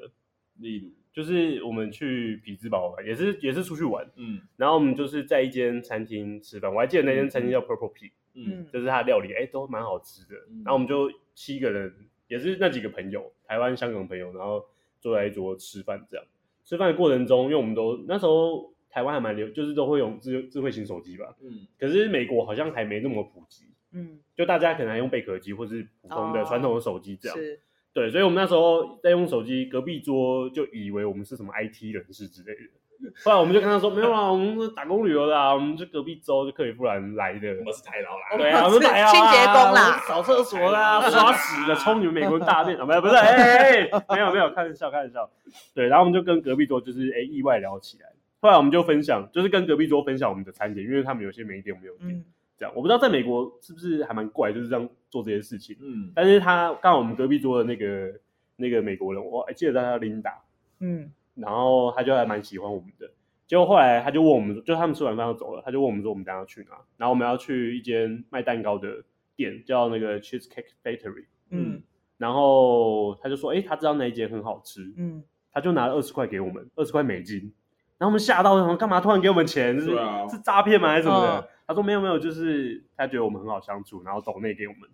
例如就是我们去匹兹堡玩，也是也是出去玩，嗯，然后我们就是在一间餐厅吃饭，我还记得那间餐厅叫 Purple Pig，嗯，就是它的料理，哎，都蛮好吃的。然后我们就七个人，也是那几个朋友，台湾、香港朋友，然后坐在一桌吃饭，这样吃饭的过程中，因为我们都那时候。台湾还蛮流，就是都会用智智慧型手机吧。嗯，可是美国好像还没那么普及。嗯，就大家可能还用贝壳机或是普通的传统的手机这样。哦、是。对，所以我们那时候在用手机，隔壁桌就以为我们是什么 IT 人士之类的。后来我们就跟他说没有啊，我们是打工旅游的啊，我们是隔壁州就克里夫兰来的。我们是台劳啦。对啊，我们是台劳啊。清洁工啦，扫厕所啦，刷屎的，冲你们美国人大便啊？没有，不是，哎哎哎，没有没有，开玩笑开玩笑。对，然后我们就跟隔壁桌就是哎意外聊起来。后来我们就分享，就是跟隔壁桌分享我们的餐点，因为他们有些没点，我们有点。这样，我不知道在美国是不是还蛮怪，就是这样做这些事情。嗯，但是他刚好我们隔壁桌的那个那个美国人，我还记得他叫琳达。嗯，然后他就还蛮喜欢我们的。结果后来他就问我们，就他们吃完饭要走了，他就问我们说我们等下要去哪？然后我们要去一间卖蛋糕的店，叫那个 Cheesecake Factory。嗯，然后他就说，哎，他知道那一间很好吃。嗯，他就拿了二十块给我们，二十块美金。然后我们吓到，说干嘛突然给我们钱？是啊，是诈骗吗？还是什么的？他说没有没有，就是他觉得我们很好相处，然后抖内给我们，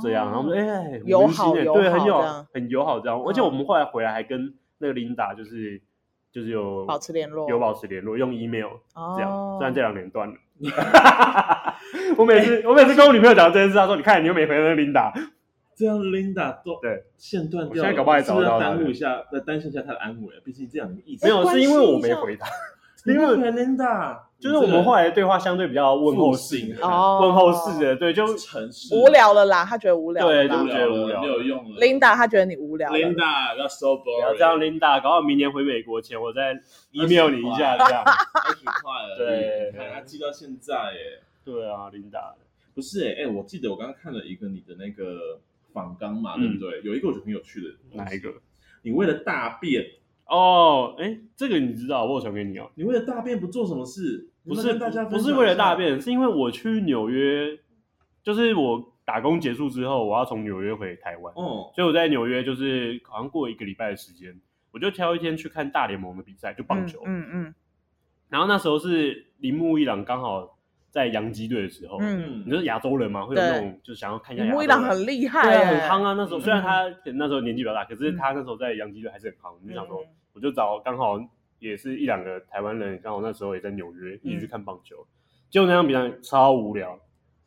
这样，然后我们哎，友好，对，很友很友好这样。而且我们后来回来还跟那个琳达就是就是有保持联络，有保持联络，用 email 这样。虽然这两年断了，我每次我每次跟我女朋友讲这件事，她说你看你又没回那个琳达，这样琳达都对线断掉，现在搞不好还找不到，耽误一下，再担心一下她的安危。毕竟这样意思没有，是因为我没回她。因为琳达就是我们后来的对话相对比较问候性，问候式的，对，就城市无聊了啦，他觉得无聊，对，就觉得无聊，没有用了。琳达他觉得你无聊，Linda 要 so boring，要这样，Linda，搞到明年回美国前，我再 email 你一下，这样，二十块了，对，看他寄到现在，哎，对啊，Linda，不是，哎，哎，我记得我刚刚看了一个你的那个访纲嘛，对不对？有一个我觉得很有趣的，哪一个？你为了大便。哦，哎，这个你知道，我有传给你哦。你为了大便不做什么事？不是大家不是为了大便，是因为我去纽约，就是我打工结束之后，我要从纽约回台湾。哦，所以我在纽约就是好像过一个礼拜的时间，我就挑一天去看大联盟的比赛，就棒球。嗯嗯。然后那时候是铃木一朗刚好在洋基队的时候。嗯。你说亚洲人嘛，会有那种就想要看一下。铃木一朗很厉害，很夯啊。那时候虽然他那时候年纪比较大，可是他那时候在洋基队还是很夯。我就想说。我就找刚好也是一两个台湾人，刚好那时候也在纽约，一起去看棒球。结果那场比赛超无聊，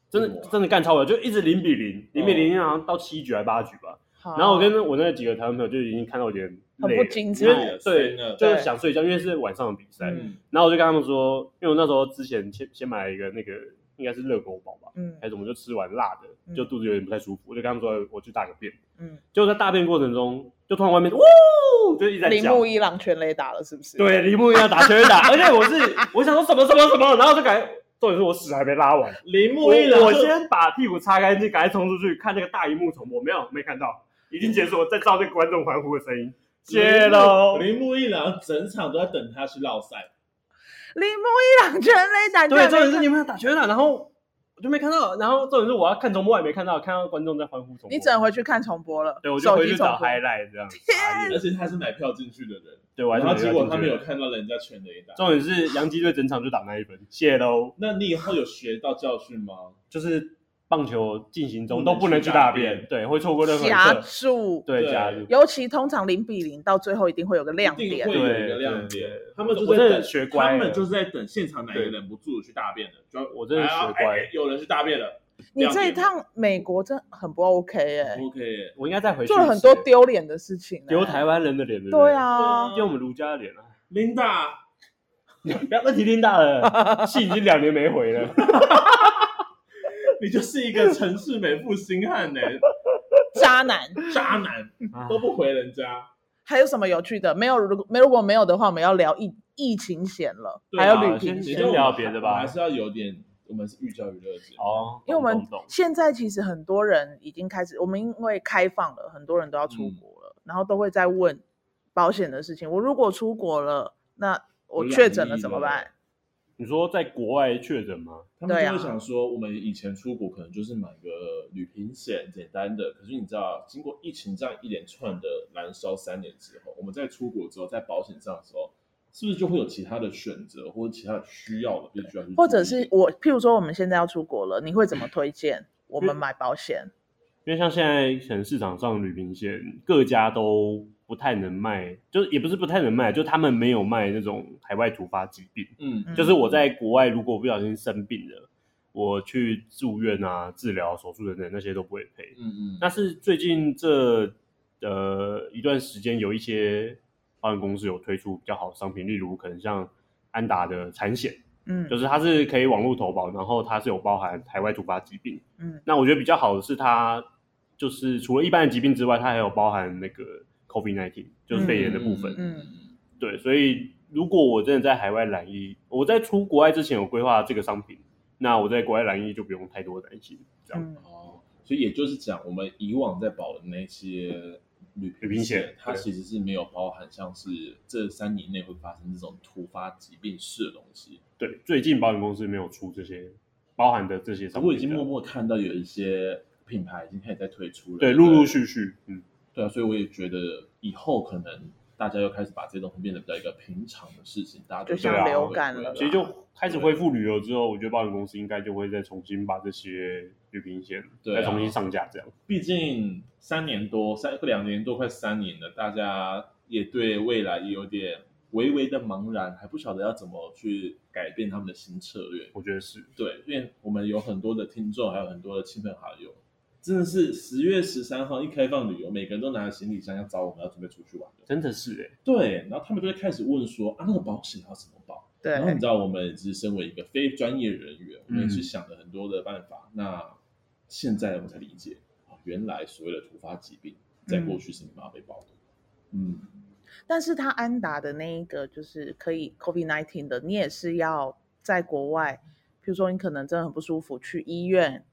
真的真的干超无聊，就一直零比零，零比零，好像到七局还八局吧。然后我跟我那几个台湾朋友就已经看到有点很不精彩，对，就是想睡觉，因为是晚上的比赛。然后我就跟他们说，因为我那时候之前先先买了一个那个应该是热狗堡吧，嗯，还是我们就吃完辣的，就肚子有点不太舒服，我就跟他们说我去大个便，嗯，就在大便过程中，就突然外面呜。就一直在叫，铃木一郎全垒打了，是不是？对，铃木一郎打全垒打，而且我是我想说什么什么什么，然后就感觉，重点是我屎还没拉完。铃木一郎，我先把屁股擦干净，赶快冲出去看那个大荧幕重播，没有没看到，已经结束，我再照那个观众欢呼的声音。谢喽，铃木一郎整场都在等他去绕赛。铃木一郎全垒打，对，重点是你们打全垒打，然后。我就没看到，然后重点是我要看重播，我也没看到，看到观众在欢呼重播。你只能回去看重播了。对，我就回去找 highlight 这样。天！而且他是买票进去的人。对，然后结果他没有看到人家全雷打。重点是杨基队整场就打那一分，谢喽。那你以后有学到教训吗？就是。棒球进行中都不能去大便，对，会错过任何一加速，对加速，尤其通常零比零到最后一定会有个亮点，会有一个亮点。他们就是在学乖，他们就是在等现场哪个忍不住去大便的，就我真的学乖，有人去大便了。你这一趟美国真很不 OK 哎，OK，我应该再回去做了很多丢脸的事情，丢台湾人的脸，对啊，丢我们卢家的脸啊，Linda，不要再提 Linda 了，戏已经两年没回了。你就是一个城市美妇心汉呢，渣男，渣男都不回人家。还有什么有趣的？没有，如果没如果没有的话，我们要聊疫疫情险了，还有旅行险。先聊别的吧，还是要有点，我们是寓教于乐哦。因为我们现在其实很多人已经开始，我们因为开放了，很多人都要出国了，然后都会在问保险的事情。我如果出国了，那我确诊了怎么办？你说在国外确诊吗？他们就会想说，我们以前出国可能就是买个旅行险，简单的。可是你知道，经过疫情这样一连串的燃烧三年之后，我们在出国之后，在保险上的时候，是不是就会有其他的选择，或者其他的需要的必须要去？或者是我，譬如说我们现在要出国了，你会怎么推荐我们买保险？因为像现在可能市场上旅行险各家都不太能卖，就也不是不太能卖，就他们没有卖那种海外突发疾病。嗯，就是我在国外如果不小心生病了，我去住院啊、治疗、手术等等那些都不会赔。嗯嗯。但是最近这呃一段时间，有一些保险公司有推出比较好的商品，例如可能像安达的产险，嗯，就是它是可以网络投保，然后它是有包含海外突发疾病。嗯，那我觉得比较好的是它就是除了一般的疾病之外，它还有包含那个。COVID-19 就是肺炎的部分，嗯，对，所以如果我真的在海外染疫，我在出国外之前有规划这个商品，那我在国外染疫就不用太多担心，这样。哦，所以也就是讲，我们以往在保的那些旅旅行险，它其实是没有包含像是这三年内会发生这种突发疾病式的东西。对，最近保险公司没有出这些包含的这些商品，我已经默默看到有一些品牌已经开始在推出了，对，陆陆续续，嗯。对啊，所以我也觉得以后可能大家又开始把这些东西变得比较一个平常的事情，大家就像流感了。其实就开始恢复旅游之后，我觉得保险公司应该就会再重新把这些旅行险再重新上架，这样。毕竟三年多，三两年多，快三年了，大家也对未来也有点微微的茫然，还不晓得要怎么去改变他们的新策略。我觉得是对，因为我们有很多的听众，还有很多的亲朋好友。真的是十月十三号一开放旅游，每个人都拿着行李箱要找我们，要准备出去玩的。真的是哎，对，然后他们就会开始问说啊，那个保险要怎么保？对，然后你知道，我们只是身为一个非专业人员，我们也是想了很多的办法。嗯、那现在我们才理解，原来所谓的突发疾病，在过去是没办法被保的。嗯，但是他安达的那一个就是可以 COVID-19 的，你也是要在国外，比如说你可能真的很不舒服，去医院。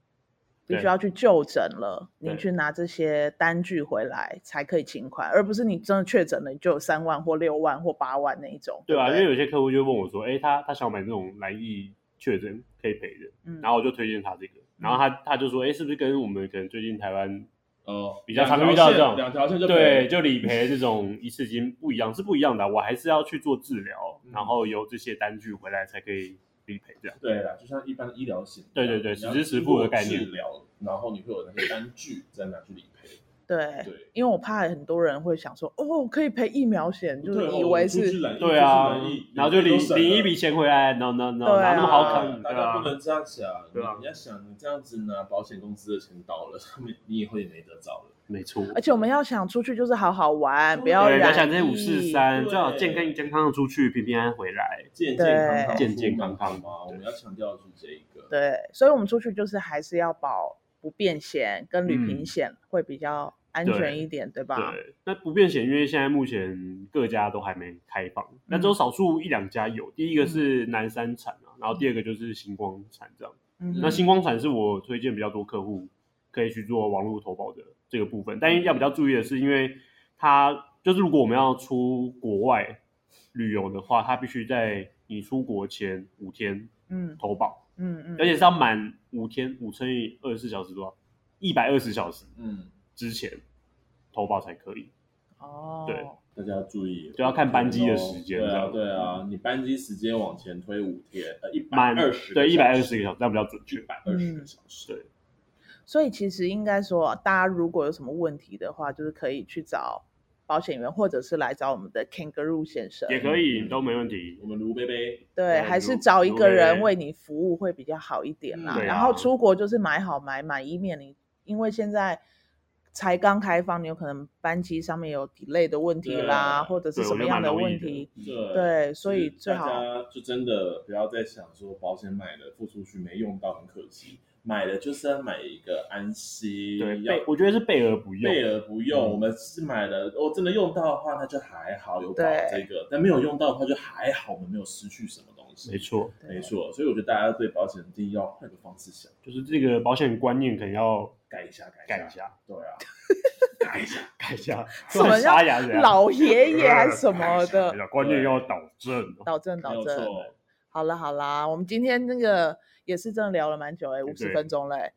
必须要去就诊了，你去拿这些单据回来才可以清款，而不是你真的确诊了，你就有三万或六万或八万那一种。对啊，对，因为有些客户就问我说：“哎，他他想买这种来意确诊可以赔的。嗯”然后我就推荐他这个，然后他他就说：“哎，是不是跟我们可能最近台湾呃比较常遇到这种两条线就对就理赔这种一次性不一样是不一样的啊，我还是要去做治疗，然后由这些单据回来才可以。”理赔这样对啦，就像一般的医疗险，对对对，实支实付的概念。治疗，然后你会有那些单据再拿去理赔。对对，因为我怕很多人会想说，哦，可以赔疫苗险，就是以为是，对啊，然后就领领一笔钱回来，no no no，哪那么好看？大家不能这样想，对吧？你要想，你这样子拿保险公司的钱倒了，你你以后也没得找了。没错，而且我们要想出去就是好好玩，不要染疫。想这些五四三，最好健康健康的出去，平平安安回来，健健康康、健健康康嘛。我们要强调的是这一个。对，所以我们出去就是还是要保不便险跟旅平险，会比较安全一点，对吧？对。那不便险，因为现在目前各家都还没开放，那只有少数一两家有。第一个是南山产啊，然后第二个就是星光产这样。那星光产是我推荐比较多客户可以去做网络投保的。这个部分，但要比较注意的是，因为它就是如果我们要出国外旅游的话，它必须在你出国前五天，嗯，投保，嗯嗯，而且是要满五天，五乘以二十四小时多少？一百二十小时，嗯，之前投保才可以。哦，对，大家要注意，就要看班机的时间。对啊，对啊，你班机时间往前推五天，呃，一百二十，对，一百二十个小时，这样比较准确。一百二十个小时，对。所以其实应该说，大家如果有什么问题的话，就是可以去找保险员，或者是来找我们的 Kangaroo 先生，也可以，都没问题。我们卢贝贝，对，还是找一个人为你服务会比较好一点啦。然后出国就是买好买满，以免你因为现在才刚开放，你有可能班机上面有 delay 的问题啦，或者是什么样的问题。对，所以最好就真的不要再想说保险买了付出去没用到，很可惜。买的就是要买一个安心，对，备我觉得是备而不用，备而不用。嗯、我们是买了，我、哦、真的用到的话，那就还好有保这个；但没有用到的话，就还好，我们没有失去什么东西。没错，没错。所以我觉得大家对保险一定要换个方式想，就是这个保险观念可能要改一下，改一下。对啊，改一下，改一下。什么叫老爷爷 还是什么的？观念要导正，导正，导正。好了好了，我们今天那个。也是真的聊了蛮久哎，五十分钟嘞，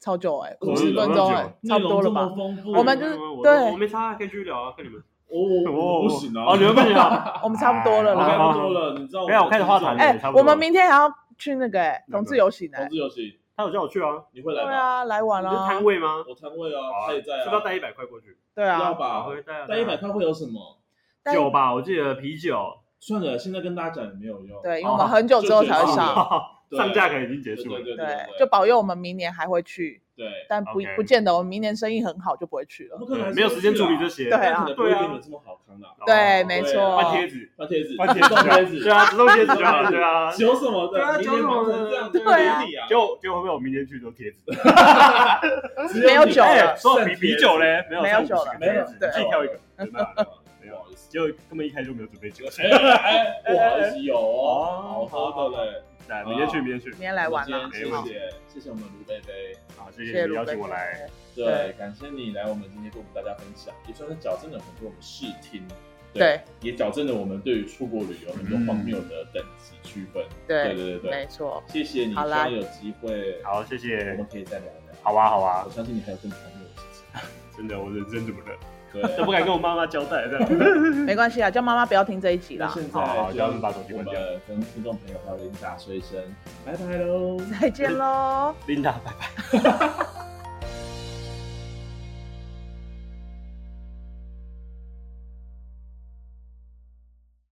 超久哎，五十分钟哎，差不多了吧？我们就是对，我没差，可以继续聊啊，跟你们。哦，不行啊，哦，你们不行啊，我们差不多了啦差不多了，你知道？没有，我开始画团。哎，我们明天还要去那个哎，同志游行呢。同志游行，他有叫我去啊，你会来吗？对啊，来玩啊。摊位吗？我摊位啊，他也在啊。是不是要带一百块过去？对啊，要吧，带一百块会有什么？酒吧，我记得啤酒。算了，现在跟大家讲也没有用。对，因为我们很久之后才会上，上架可能已经结束了。对对对，就保佑我们明年还会去。对，但不不见得我们明年生意很好就不会去了。不可能没有时间处理这些。对啊，对啊，这么好看的。对，没错。换贴纸，换贴纸，换贴纸，贴纸。对啊，只弄贴纸就好了。对啊，修什么的？修什么的？对啊。就就会不会我明天去都 贴纸？没有酒了。说啤啤酒嘞？没有酒了，没有。对，自己挑一个。不好意思，就根本一开就没有准备酒。哎，不好意思，有哦，好喝的嘞。来，明天去，明天去，明天来玩了。谢谢，谢谢我们卢贝贝，好，谢谢你邀请我来。对，感谢你来我们今天跟我们大家分享，也算是矫正了很多我们视听，对，也矫正了我们对于出国旅游很多荒谬的等级区分。对，对，对，对，没错。谢谢你，希望有机会，好，谢谢，我们可以再聊聊。好啊，好啊，我相信你还有更荒谬的事情。真的，我人生怎么了？对，都不敢跟我妈妈交代，这样。没关系啊，叫妈妈不要听这一集啦。现在，好，叫他们把手机关掉。跟听众朋友还有琳达说一声，拜拜喽，再见喽，琳达，拜拜。